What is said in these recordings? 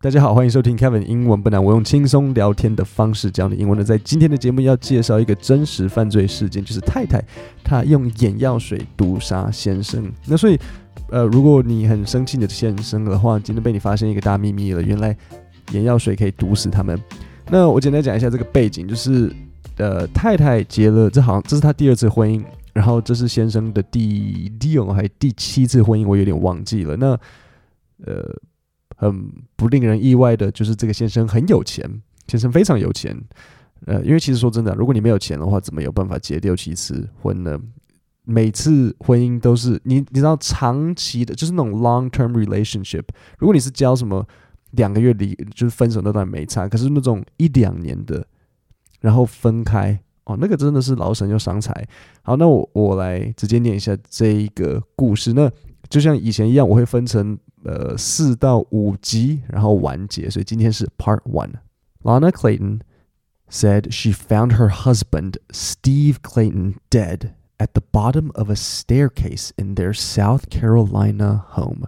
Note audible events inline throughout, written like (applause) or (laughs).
大家好，欢迎收听 Kevin 英文不难。我用轻松聊天的方式教你英文呢。在今天的节目要介绍一个真实犯罪事件，就是太太她用眼药水毒杀先生。那所以，呃，如果你很生气你的先生的话，今天被你发现一个大秘密了，原来眼药水可以毒死他们。那我简单讲一下这个背景，就是呃，太太结了，这好像这是她第二次婚姻，然后这是先生的第六还第七次婚姻，我有点忘记了。那呃。很不令人意外的，就是这个先生很有钱，先生非常有钱。呃，因为其实说真的，如果你没有钱的话，怎么有办法结六七次婚呢？每次婚姻都是你，你知道长期的，就是那种 long term relationship。如果你是交什么两个月离，就是分手那段没差，可是那种一两年的，然后分开哦，那个真的是劳神又伤财。好，那我我来直接念一下这一个故事。那就像以前一样，我会分成。呃四到五集，然后完结。所以今天是 Part One。Lana Clayton said she found her husband Steve Clayton dead at the bottom of a staircase in their South Carolina home.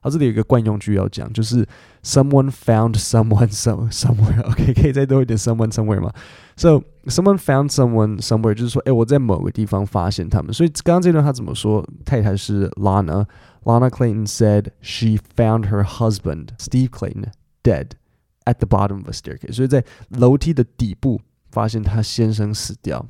好，这里有一个惯用句要讲，就是 someone found someone some somewhere。OK，可以再多一点 (laughs) someone somewhere 吗？So someone found someone somewhere，就是说，哎，我在某个地方发现他们。所以刚刚这段他怎么说？太太是 Lana。 Lana Clayton said she found her husband Steve Clayton dead at the bottom of a staircase。所以在楼梯的底部发现她先生死掉。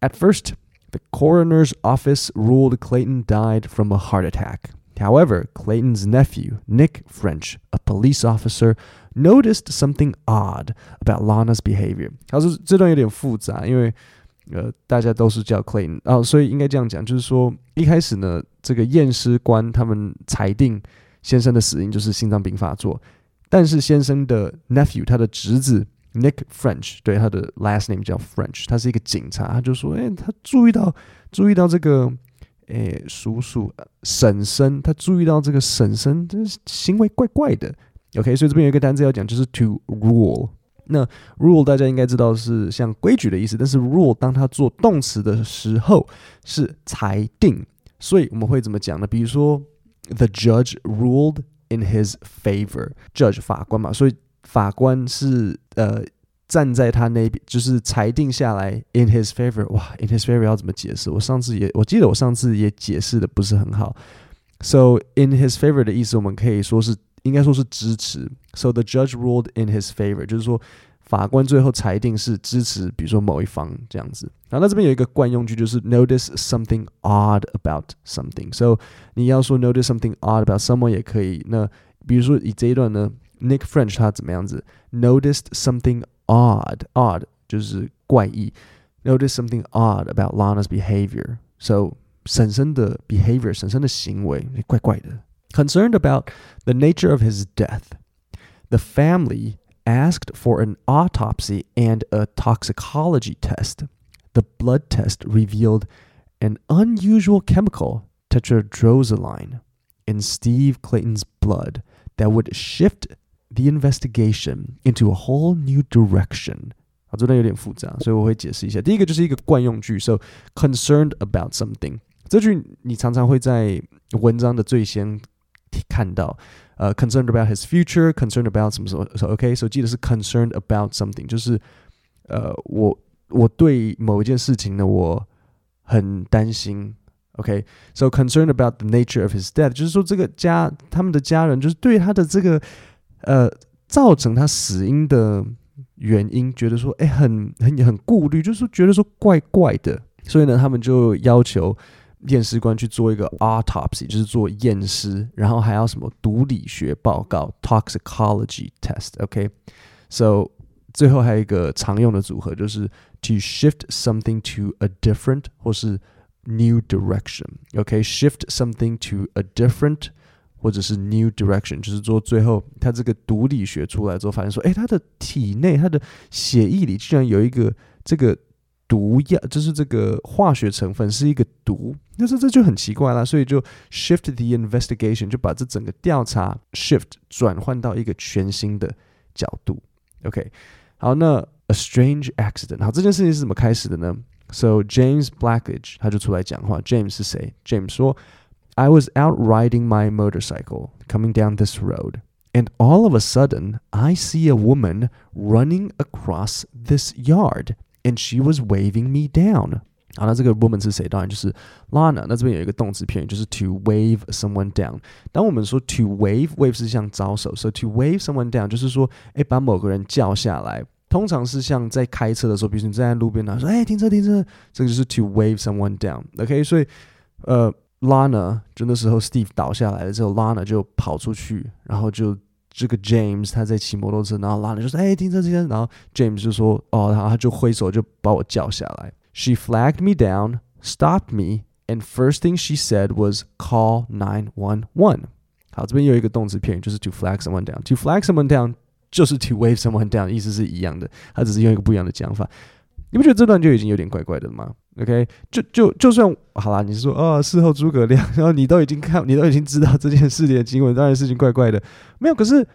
At first, the coroner's office ruled Clayton died from a heart attack. However, Clayton's nephew, Nick French, a police officer, noticed something odd about Lana's behavior. 他说这段有点复杂，因为呃大家都是叫 Clayton 啊，所以应该这样讲，就是说一开始呢， 这个验尸官他们裁定先生的死因就是心脏病发作，但是先生的 nephew 他的侄子 Nick French 对他的 last name 叫 French，他是一个警察，他就说，哎，他注意到注意到这个。诶，叔叔、婶婶，他注意到这个婶婶这行为怪怪的。OK，所以这边有一个单词要讲，就是 to rule。那 rule 大家应该知道是像规矩的意思，但是 rule 当它做动词的时候是裁定，所以我们会怎么讲呢？比如说，the judge ruled in his favor。judge 法官嘛，所以法官是呃。站在他那边，就是裁定下来 in his favor。哇，in his favor 要怎么解释？我上次也，我记得我上次也解释的不是很好。So in his favor 的意思，我们可以说是应该说是支持。So the judge ruled in his favor，就是说法官最后裁定是支持，比如说某一方这样子。然后那这边有一个惯用句，就是 notice something odd about something。So 你要说 notice something odd about someone 也可以。那比如说以这一段呢，Nick French 他怎么样子？noticed something odd, odd 就是怪异。Notice something odd about Lana's behavior. So 婶婶的 behavior，婶婶的行为怪怪的。Concerned about the nature of his death, the family asked for an autopsy and a toxicology test. The blood test revealed an unusual chemical, tetrahydrozoline, in Steve Clayton's blood that would shift the investigation into a whole new direction. 好，这段有点复杂，所以我会解释一下。第一个就是一个惯用句，so concerned about something。这句你常常会在文章的最先看到，呃，concerned about his future，concerned about 什么什么，OK，所以记得是 concerned about something，就是呃，我我对某一件事情呢，我很担心。OK，so concerned about the nature of his death，就是说这个家他们的家人就是对他的这个呃，造成他死因的原因，觉得说，哎，很很很顾虑，就是，觉得说怪怪的，所以呢，他们就要求验尸官去做一个 autopsy，就是做验尸，然后还要什么毒理学报告 toxicology test，OK，so 最后还有一个常用的组合就是 to shift something to a different 或是 new direction，OK，shift something to a different。或者是 new direction，就是说最后他这个毒理学出来之后，发现说，哎，他的体内他的血液里居然有一个这个毒药，就是这个化学成分是一个毒，那这这就很奇怪啦。所以就 shift the investigation，就把这整个调查 shift 转换到一个全新的角度。OK，好，那 a strange accident，好，这件事情是怎么开始的呢？So James Blackledge 他就出来讲话，James 是谁？James 说。I was out riding my motorcycle coming down this road, And all of a sudden, I see a woman running across this yard, and she was waving me down. 好，那这个 woman 是谁？当然就是 Lana。那这边有一个动词片语，就是 to wave someone down。当我们说 to wave，wave 是像招手，所以 to wave someone down 就是说，哎，把某个人叫下来。通常是像在开车的时候，比如说你站在路边，他说：“哎，停车，停车。”这个就是 to wave someone down。OK，所以呃，Lana 就那时候 Steve 倒下来了之后，Lana 就跑出去，然后就 这个 James 他在骑摩托车，然后 Lana 就说：“哎，停车，停车。”然后 James 就说：“哦，然后他就挥手就把我叫下来。” She flagged me down, stopped me, and first thing she said was call nine one one. 好，这边有一个动词片语，就是 to flag someone down。to flag someone down 就是 to wave someone down，意思是一样的，它只是用一个不一样的讲法。你不觉得这段就已经有点怪怪的吗 ？OK，就就就算好啦，你是说哦，事后诸葛亮，然后你都已经看，你都已经知道这件事情的经过，当然事情怪怪的。没有，可是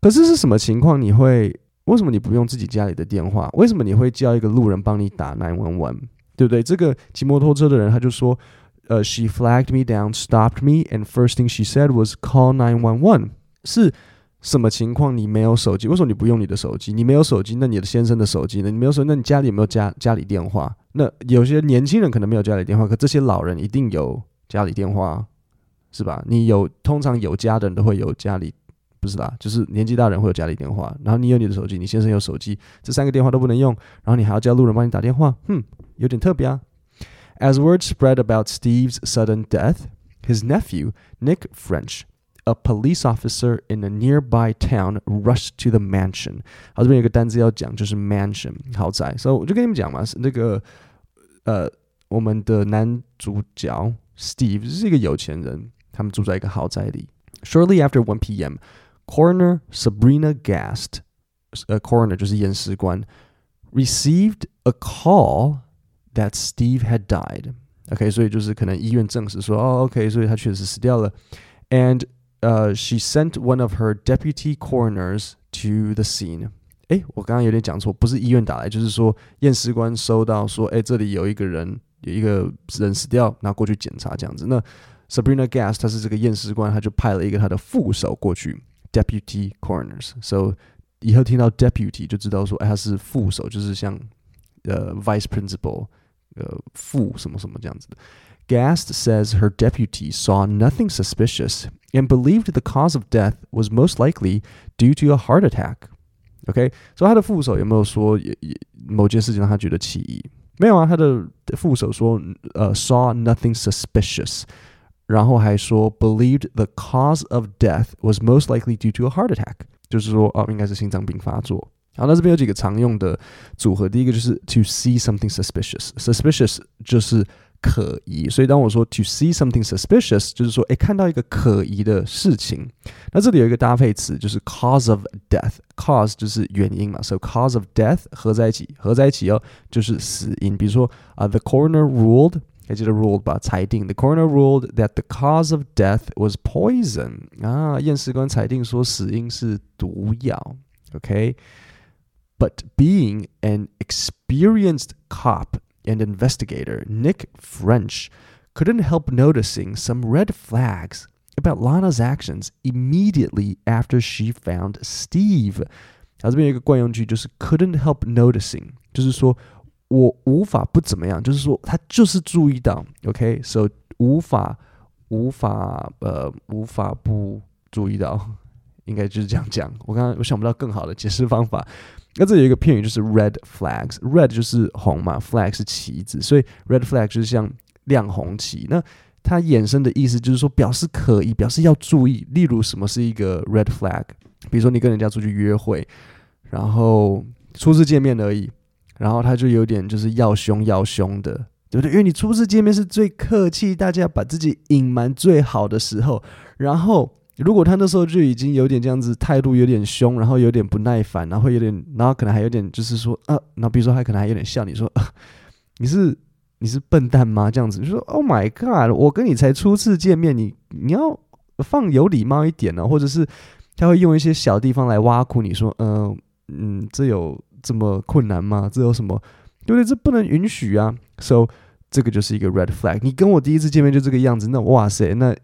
可是是什么情况？你会为什么你不用自己家里的电话？为什么你会叫一个路人帮你打 nine one one？对不对？这个骑摩托车的人他就说，呃，she flagged me down, stopped me, and first thing she said was call nine one one。是。什么情况你没有手机？为什么你不用你的手机？你没有手机，那你的先生的手机呢？你没有手，那你家里有没有家家里电话？那有些年轻人可能没有家里电话，可这些老人一定有家里电话，是吧？你有，通常有家的人都会有家里，不是啦，就是年纪大人会有家里电话。然后你有你的手机，你先生有手机，这三个电话都不能用，然后你还要叫路人帮你打电话，哼，有点特别啊。As word spread about Steve's sudden death, his nephew Nick French. a police officer in a nearby town rushed to the mansion。好，这边有个单词要讲，就是 mansion 豪宅。所以我就跟你们讲嘛，是那个呃，我们的男主角 Steve 是一个有钱人，他们住在一个豪宅里。Shortly after 1 p.m., coroner Sabrina Gast，呃，coroner 就是验尸官，received a call that Steve had died. OK，所以就是可能医院证实说，哦，OK，所以他确实死掉了。And uh, she sent one of her deputy coroners to the scene. 哎，我刚刚有点讲错，不是医院打来，就是说验尸官收到说，哎，这里有一个人，有一个人死掉，然后过去检查这样子。那 Sabrina Gas 他是这个验尸官，他就派了一个他的副手过去，deputy coroners。So 以后听到 deputy 就知道说，哎，他是副手，就是像呃 vice principal，呃副什么什么这样子的。Gast says her deputy saw nothing suspicious and believed the cause of death was most likely due to a heart attack. OK，所以他的副手有没有说也也某件事情让他觉得奇异？没有啊，他的副手说呃 saw nothing suspicious，然后还说 believed the cause of death was most likely due to a heart attack，就是说哦应该是心脏病发作。好，那这边有几个常用的组合，第一个就是 to see something suspicious，suspicious 就是 可疑，所以当我说 to see something suspicious，就是说，哎，看到一个可疑的事情。那这里有一个搭配词，就是 cause of death。cause 就是原因嘛，so cause of death 合在一起，合在一起哦，就是死因。比如说啊，the coroner ruled，还记得 ruled 吧？裁定，the coroner ruled that the cause of death was poison。啊，验尸官裁定说死因是毒药。OK，but being an experienced cop and investigator Nick French couldn't help noticing some red flags about Lana's actions immediately after she found Steve. 啊，这边有一个惯用句，就是 couldn't help noticing，就是说我无法不怎么样，就是说他就是注意到，OK，so、okay? 无法无法呃无法不注意到， 应该就是这样讲。我刚刚我想不到更好的解释方法。那这有一个片语就是 red flags，red 就是红嘛，flag 是旗子，所以 red flag 就是像亮红旗。那它衍生的意思就是说表示可疑，表示要注意。例如什么是一个 red flag？比如说你跟人家出去约会，然后初次见面而已，然后他就有点就是要凶要凶的，对不对？因为你初次见面是最客气，大家把自己隐瞒最好的时候，然后。如果他那时候就已经有点这样子，态度有点凶，然后有点不耐烦，然后有点，然后可能还有点就是说，啊，那比如说他可能还有点笑你说，你是你是笨蛋吗？这样子就说，Oh my God，我跟你才初次见面，你你要放有礼貌一点呢，或者是他会用一些小地方来挖苦你说，嗯嗯，这有这么困难吗？这有什么？对不对？这不能允许啊！So 这个就是一个 red flag。你跟我第一次见面就这个样子，那哇塞，那。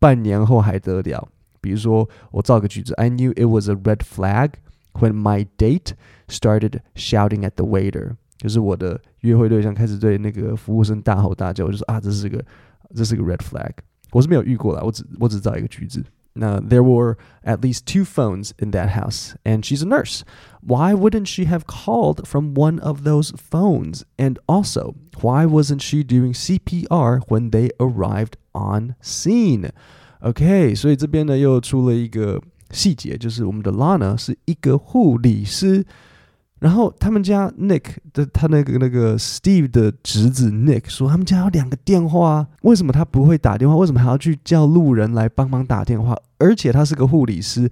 半年后还得了？ 比如说，我造个句子：I knew it was a red flag when my date started shouting at the waiter。就是我的约会对象开始对那个服务生大吼大叫，我就说啊，这是个这是个 red flag。我是没有遇过啦，我只我只造一个句子。now, there were at least two phones in that house, and she's a nurse. Why wouldn't she have called from one of those phones? And also, why wasn't she doing CPR when they arrived on scene? OK，所以这边呢又出了一个细节，就是我们的 Lana 是一个护理师。然后他们家 Nick 的他那个那个 Steve 的侄子 Nick 说，他们家有两个电话，为什么他不会打电话？为什么还要去叫路人来帮忙打电话？而且他是个护理师，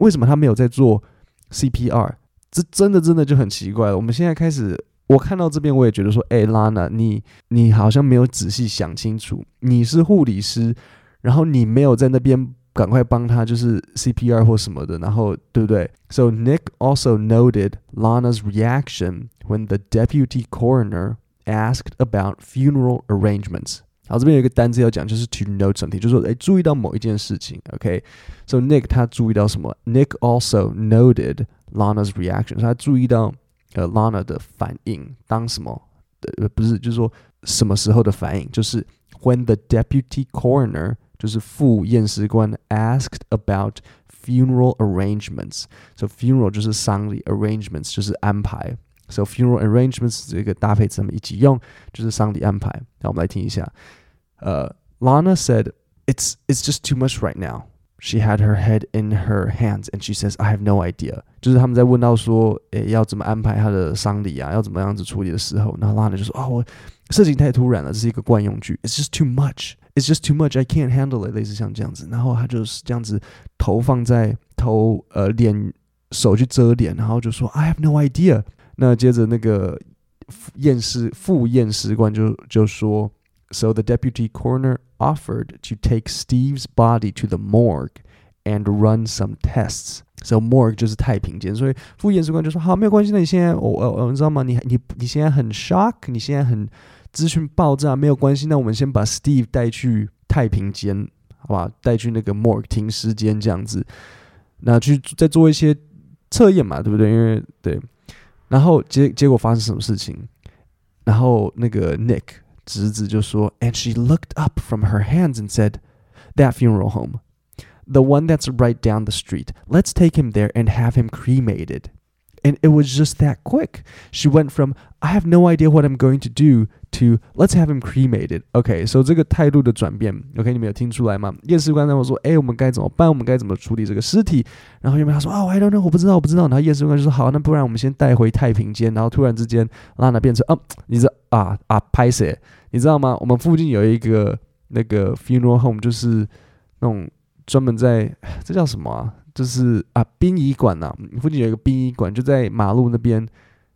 为什么他没有在做 CPR？这真的真的就很奇怪了。我们现在开始，我看到这边我也觉得说，哎，Lana，你你好像没有仔细想清楚，你是护理师，然后你没有在那边。赶快帮他就是 CPR 或什么的，然后对不对？So Nick also noted Lana's reaction when the deputy coroner asked about funeral arrangements。好，这边有一个单词要讲，就是 to note something，就是说，哎，注意到某一件事情。OK，so、Nick 他注意到什么？Nick also noted Lana's reaction，他注意到呃 Lana 的反应，当什么？呃，不是，就是说什么时候的反应？就是 when the deputy coroner 就是副验尸官 asked about funeral arrangements. So funeral 就是丧礼，arrangements 就是安排。So funeral arrangements 这个搭配词他们一起用，就是丧礼安排。那我们来听一下。呃、uh,，Lana said it's it's just too much right now. She had her head in her hands and she says, I have no idea. 就是他们在问到说，诶，要怎么安排他的丧礼啊，要怎么样子处理的时候，然后 Lana 就说，哦，我事情太突然了，这是一个惯用句。It's just too much. It's just too much. I can't handle it. 类似像这样子，然后他就是这样子，头放在头呃脸手去遮脸，然后就说 I have no idea。那接着那个验尸副验尸官就就说 ，So the deputy coroner offered to take Steve's body to the morgue and run some tests. So morgue 就是太平间，所以副验尸官就说好，没有关系。那你现在我我我你知道吗？你你你现在很 shock，你现在很资讯爆炸没有关系，那我们先把 Steve 带去太平间，好吧？带去那个 morgue 停尸间这样子，那去再做一些测验嘛，对不对？因为对，然后结结果发生什么事情？然后那个 Nick 侄子就说，And she looked up from her hands and said, "That funeral home, the one that's right down the street. Let's take him there and have him cremated." And it was just that quick. She went from I have no idea what I'm going to do to let's have him cremated. OK，所、so、这个态度的转变，OK，你们有听出来吗？验尸官他们说，哎，我们该怎么办？我们该怎么处理这个尸体？然后有没有他说，哦，I don't know，我不知道，我不知道。然后验尸官就说，好，那不然我们先带回太平间。然后突然之间，拉娜变成，哦，你知道啊啊，拍谁？你知道吗？我们附近有一个那个 funeral home，就是那种专门在这叫什么啊？就是啊，殡仪馆呐，附近有一个殡仪馆，就在马路那边，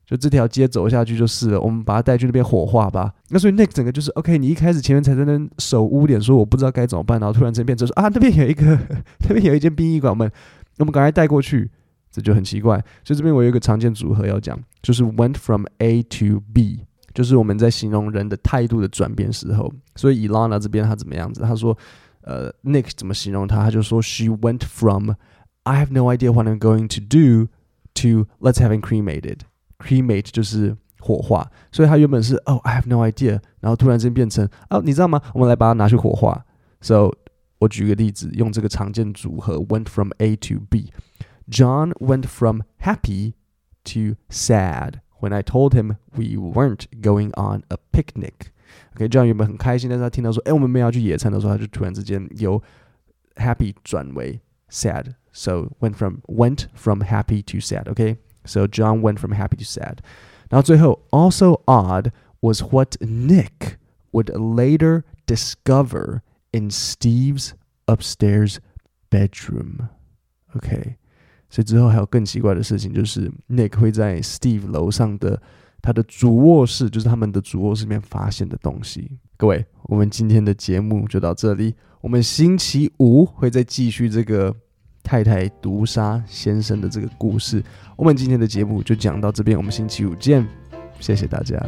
就这条街走下去就是了。我们把他带去那边火化吧。那所以那整个就是，OK，你一开始前面才在那守污点，说我不知道该怎么办，然后突然间变成说啊，那边有一个，(laughs) 那边有一间殡仪馆，我们我们赶快带过去，这就很奇怪。所以这边我有一个常见组合要讲，就是 went from A to B，就是我们在形容人的态度的转变时候。所以 Elana 这边他怎么样子？他说，呃，Nick 怎么形容他？他就说 She went from I have no idea what I'm going to do to let's have him cremated. Cremate 就是火化，所以他原本是 Oh I have no idea，然后突然间变成哦，你知道吗？我们来把它拿去火化。So 我举个例子，用这个常见组合 went from A to B. John went from happy to sad when I told him we weren't going on a picnic. OK，John 原本很开心，但是他听到说，哎，我们没有要去野餐的时候，他就突然之间由 happy 转为 sad。 so went from went from happy to sad. Okay, so John went from happy to sad. Now, 最后 also odd was what Nick would later discover in Steve's upstairs bedroom. OK，所以之后还有更奇怪的事情，就是 Nick 会在 Steve 楼上的他的主卧室，就是他们的主卧室里面发现的东西。各位，我们今天的节目就到这里，我们星期五会再继续这个。 太太毒杀先生的这个故事，我们今天的节目就讲到这边，我们星期五见，谢谢大家。